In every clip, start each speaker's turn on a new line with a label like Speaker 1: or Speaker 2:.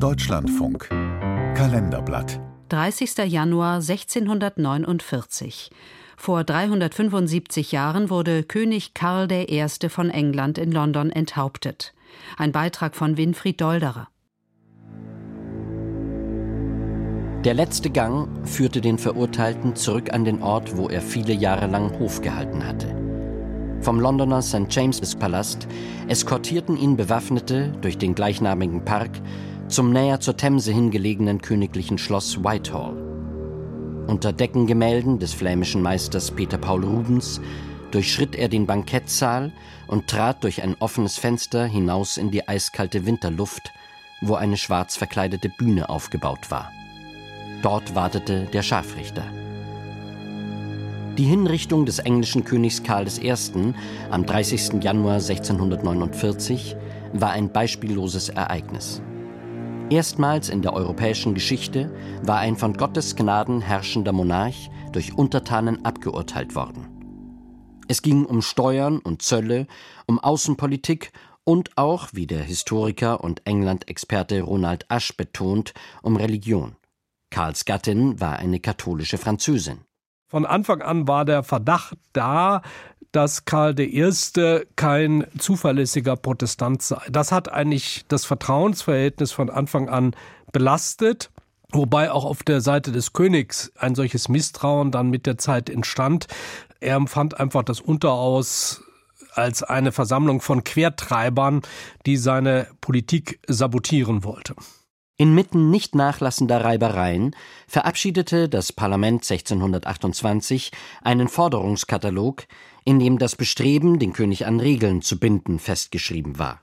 Speaker 1: Deutschlandfunk Kalenderblatt
Speaker 2: 30. Januar 1649. Vor 375 Jahren wurde König Karl I. von England in London enthauptet. Ein Beitrag von Winfried Dolderer.
Speaker 3: Der letzte Gang führte den Verurteilten zurück an den Ort, wo er viele Jahre lang Hof gehalten hatte. Vom Londoner St. James's Palast eskortierten ihn Bewaffnete durch den gleichnamigen Park zum näher zur Themse hingelegenen königlichen Schloss Whitehall. Unter Deckengemälden des flämischen Meisters Peter Paul Rubens durchschritt er den Bankettsaal und trat durch ein offenes Fenster hinaus in die eiskalte Winterluft, wo eine schwarz verkleidete Bühne aufgebaut war. Dort wartete der Scharfrichter. Die Hinrichtung des englischen Königs Karl I. am 30. Januar 1649 war ein beispielloses Ereignis. Erstmals in der europäischen Geschichte war ein von Gottes Gnaden herrschender Monarch durch Untertanen abgeurteilt worden. Es ging um Steuern und Zölle, um Außenpolitik und auch, wie der Historiker und England-Experte Ronald Asch betont, um Religion. Karls Gattin war eine katholische Französin.
Speaker 4: Von Anfang an war der Verdacht da, dass Karl I. kein zuverlässiger Protestant sei. Das hat eigentlich das Vertrauensverhältnis von Anfang an belastet. Wobei auch auf der Seite des Königs ein solches Misstrauen dann mit der Zeit entstand. Er empfand einfach das Unteraus als eine Versammlung von Quertreibern, die seine Politik sabotieren wollte.
Speaker 3: Inmitten nicht nachlassender Reibereien verabschiedete das Parlament 1628 einen Forderungskatalog, in dem das Bestreben, den König an Regeln zu binden, festgeschrieben war.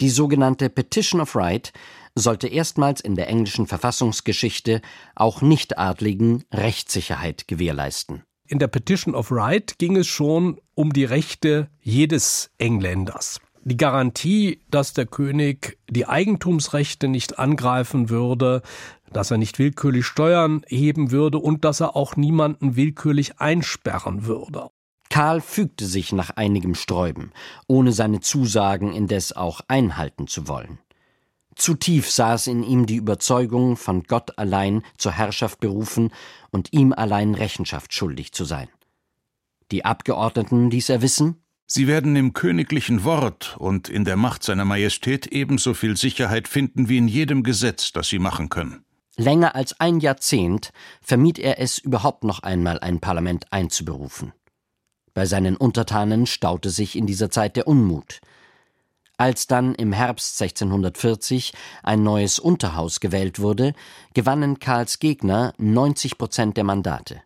Speaker 3: Die sogenannte Petition of Right sollte erstmals in der englischen Verfassungsgeschichte auch Nichtadligen Rechtssicherheit gewährleisten.
Speaker 4: In der Petition of Right ging es schon um die Rechte jedes Engländers die Garantie, dass der König die Eigentumsrechte nicht angreifen würde, dass er nicht willkürlich Steuern heben würde und dass er auch niemanden willkürlich einsperren würde.
Speaker 3: Karl fügte sich nach einigem Sträuben, ohne seine Zusagen indes auch einhalten zu wollen. Zu tief saß in ihm die Überzeugung, von Gott allein zur Herrschaft berufen und ihm allein Rechenschaft schuldig zu sein. Die Abgeordneten ließ er wissen,
Speaker 5: Sie werden im königlichen Wort und in der Macht seiner Majestät ebenso viel Sicherheit finden wie in jedem Gesetz, das sie machen können.
Speaker 3: Länger als ein Jahrzehnt vermied er es überhaupt noch einmal ein Parlament einzuberufen. Bei seinen Untertanen staute sich in dieser Zeit der Unmut. Als dann im Herbst 1640 ein neues Unterhaus gewählt wurde, gewannen Karls Gegner 90 Prozent der Mandate.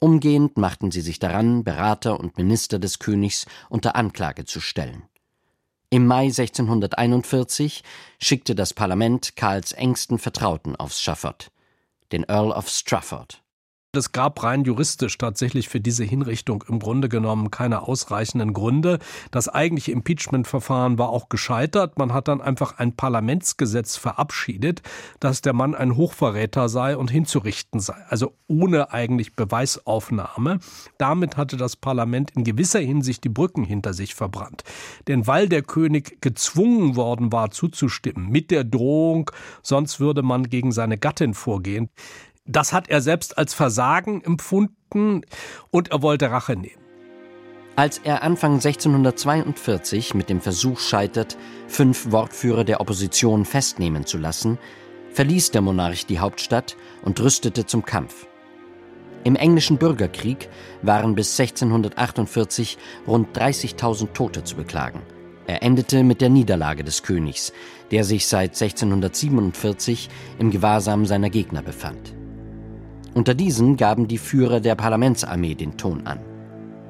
Speaker 3: Umgehend machten sie sich daran, Berater und Minister des Königs unter Anklage zu stellen. Im Mai 1641 schickte das Parlament Karls engsten Vertrauten aufs Schafott, den Earl of Strafford.
Speaker 4: Es gab rein juristisch tatsächlich für diese Hinrichtung im Grunde genommen keine ausreichenden Gründe. Das eigentliche Impeachment-Verfahren war auch gescheitert. Man hat dann einfach ein Parlamentsgesetz verabschiedet, dass der Mann ein Hochverräter sei und hinzurichten sei. Also ohne eigentlich Beweisaufnahme. Damit hatte das Parlament in gewisser Hinsicht die Brücken hinter sich verbrannt. Denn weil der König gezwungen worden war zuzustimmen mit der Drohung, sonst würde man gegen seine Gattin vorgehen, das hat er selbst als Versagen empfunden und er wollte Rache nehmen.
Speaker 3: Als er Anfang 1642 mit dem Versuch scheitert, fünf Wortführer der Opposition festnehmen zu lassen, verließ der Monarch die Hauptstadt und rüstete zum Kampf. Im englischen Bürgerkrieg waren bis 1648 rund 30.000 Tote zu beklagen. Er endete mit der Niederlage des Königs, der sich seit 1647 im Gewahrsam seiner Gegner befand. Unter diesen gaben die Führer der Parlamentsarmee den Ton an.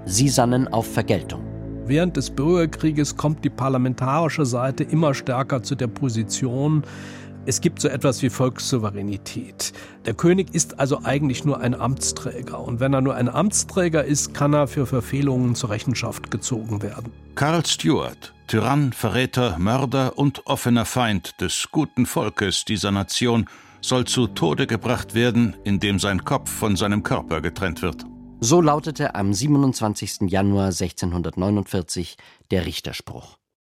Speaker 3: Sie sannen auf Vergeltung.
Speaker 4: Während des Bürgerkrieges kommt die parlamentarische Seite immer stärker zu der Position, es gibt so etwas wie Volkssouveränität. Der König ist also eigentlich nur ein Amtsträger. Und wenn er nur ein Amtsträger ist, kann er für Verfehlungen zur Rechenschaft gezogen werden.
Speaker 5: Karl Stuart, Tyrann, Verräter, Mörder und offener Feind des guten Volkes dieser Nation, soll zu Tode gebracht werden, indem sein Kopf von seinem Körper getrennt wird.
Speaker 3: So lautete am 27. Januar 1649 der Richterspruch.